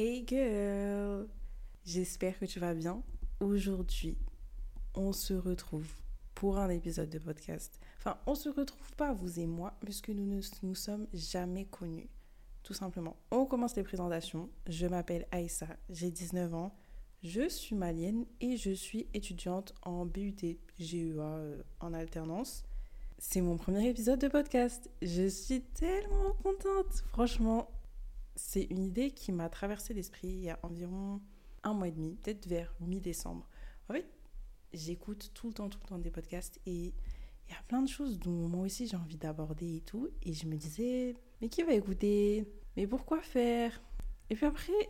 Hey girl, j'espère que tu vas bien. Aujourd'hui, on se retrouve pour un épisode de podcast. Enfin, on se retrouve pas, vous et moi, puisque nous ne nous sommes jamais connus. Tout simplement. On commence les présentations. Je m'appelle Aïssa, j'ai 19 ans. Je suis malienne et je suis étudiante en BUT GEA euh, en alternance. C'est mon premier épisode de podcast. Je suis tellement contente. Franchement, c'est une idée qui m'a traversé l'esprit il y a environ un mois et demi, peut-être vers mi-décembre. En fait, j'écoute tout le temps, tout le temps des podcasts et il y a plein de choses dont moi aussi j'ai envie d'aborder et tout. Et je me disais, mais qui va écouter? Mais pourquoi faire? Et puis après,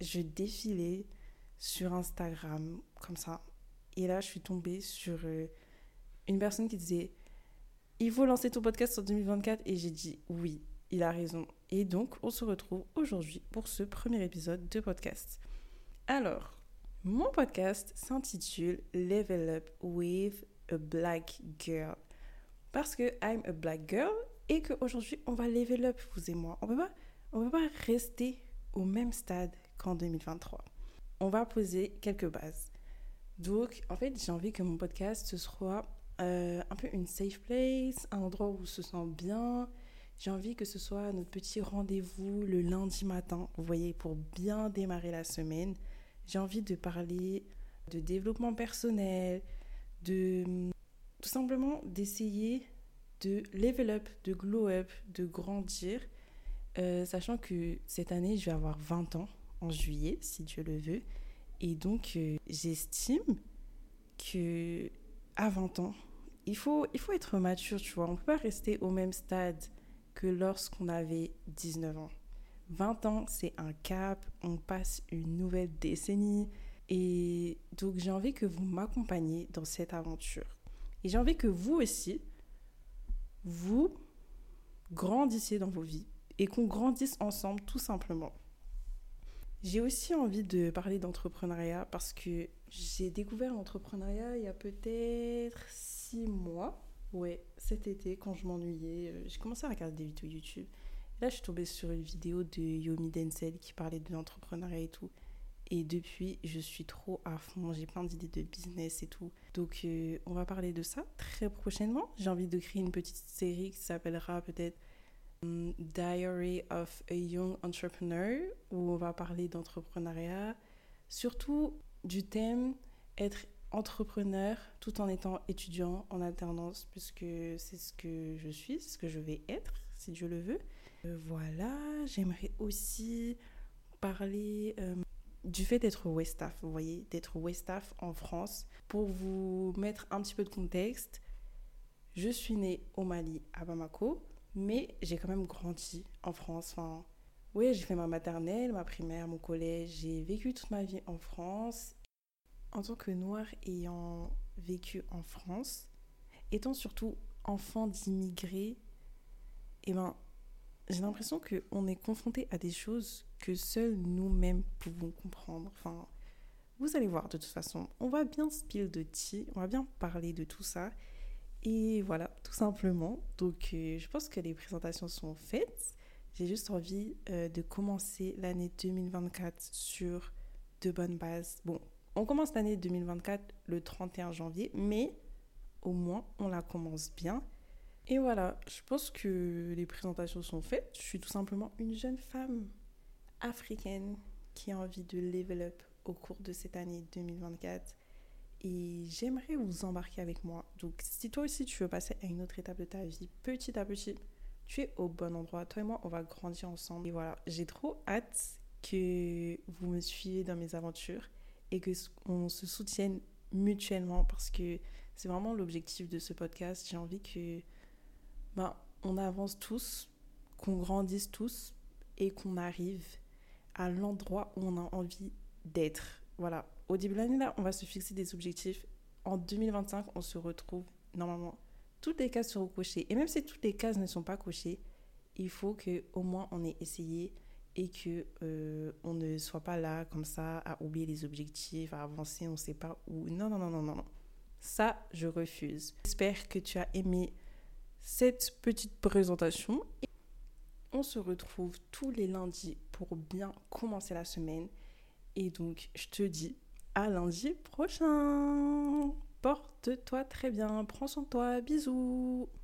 je défilais sur Instagram comme ça. Et là, je suis tombée sur euh, une personne qui disait, il faut lancer ton podcast en 2024. Et j'ai dit, oui, il a raison. Et donc, on se retrouve aujourd'hui pour ce premier épisode de podcast. Alors, mon podcast s'intitule Level Up with a Black Girl. Parce que I'm a black girl et qu'aujourd'hui, on va level up, vous et moi. On ne peut pas rester au même stade qu'en 2023. On va poser quelques bases. Donc, en fait, j'ai envie que mon podcast, ce soit euh, un peu une safe place, un endroit où on se sent bien, j'ai envie que ce soit notre petit rendez-vous le lundi matin, vous voyez, pour bien démarrer la semaine. J'ai envie de parler de développement personnel, de tout simplement d'essayer de level up, de glow up, de grandir, euh, sachant que cette année, je vais avoir 20 ans en juillet, si Dieu le veut. Et donc, euh, j'estime que à 20 ans, il faut, il faut être mature, tu vois. On ne peut pas rester au même stade que lorsqu'on avait 19 ans. 20 ans, c'est un cap, on passe une nouvelle décennie. Et donc j'ai envie que vous m'accompagniez dans cette aventure. Et j'ai envie que vous aussi, vous grandissiez dans vos vies et qu'on grandisse ensemble tout simplement. J'ai aussi envie de parler d'entrepreneuriat parce que j'ai découvert l'entrepreneuriat il y a peut-être six mois. Ouais, cet été, quand je m'ennuyais, euh, j'ai commencé à regarder des vidéos YouTube. Là, je suis tombée sur une vidéo de Yomi Denzel qui parlait de l'entrepreneuriat et tout. Et depuis, je suis trop à fond. J'ai plein d'idées de business et tout. Donc, euh, on va parler de ça très prochainement. J'ai envie de créer une petite série qui s'appellera peut-être hum, Diary of a Young Entrepreneur, où on va parler d'entrepreneuriat. Surtout du thème être entrepreneur tout en étant étudiant en alternance, puisque c'est ce que je suis, ce que je vais être, si Dieu le veut. Euh, voilà, j'aimerais aussi parler euh, du fait d'être Westaf, vous voyez, d'être Westaf en France. Pour vous mettre un petit peu de contexte, je suis née au Mali, à Bamako, mais j'ai quand même grandi en France. Enfin, oui, j'ai fait ma maternelle, ma primaire, mon collège. J'ai vécu toute ma vie en France en tant que noire ayant vécu en France, étant surtout enfant d'immigrés, eh ben, j'ai l'impression qu'on est confronté à des choses que seuls nous-mêmes pouvons comprendre. Enfin, vous allez voir de toute façon, on va bien spill de tea, on va bien parler de tout ça. Et voilà, tout simplement. Donc, euh, je pense que les présentations sont faites. J'ai juste envie euh, de commencer l'année 2024 sur de bonnes bases. Bon, on commence l'année 2024 le 31 janvier, mais au moins on la commence bien. Et voilà, je pense que les présentations sont faites. Je suis tout simplement une jeune femme africaine qui a envie de level up au cours de cette année 2024. Et j'aimerais vous embarquer avec moi. Donc si toi aussi tu veux passer à une autre étape de ta vie, petit à petit, tu es au bon endroit. Toi et moi, on va grandir ensemble. Et voilà, j'ai trop hâte que vous me suiviez dans mes aventures et que on se soutienne mutuellement parce que c'est vraiment l'objectif de ce podcast. J'ai envie que ben, on avance tous, qu'on grandisse tous et qu'on arrive à l'endroit où on a envie d'être. Voilà. Au début de l'année, là, on va se fixer des objectifs. En 2025, on se retrouve normalement. Toutes les cases seront cochées. Et même si toutes les cases ne sont pas cochées, il faut que au moins on ait essayé et que euh, on ne soit pas là comme ça à oublier les objectifs, à avancer, on ne sait pas où. Non, non, non, non, non. Ça, je refuse. J'espère que tu as aimé cette petite présentation. on se retrouve tous les lundis pour bien commencer la semaine. Et donc, je te dis à lundi prochain. Porte-toi très bien, prends soin de toi, bisous.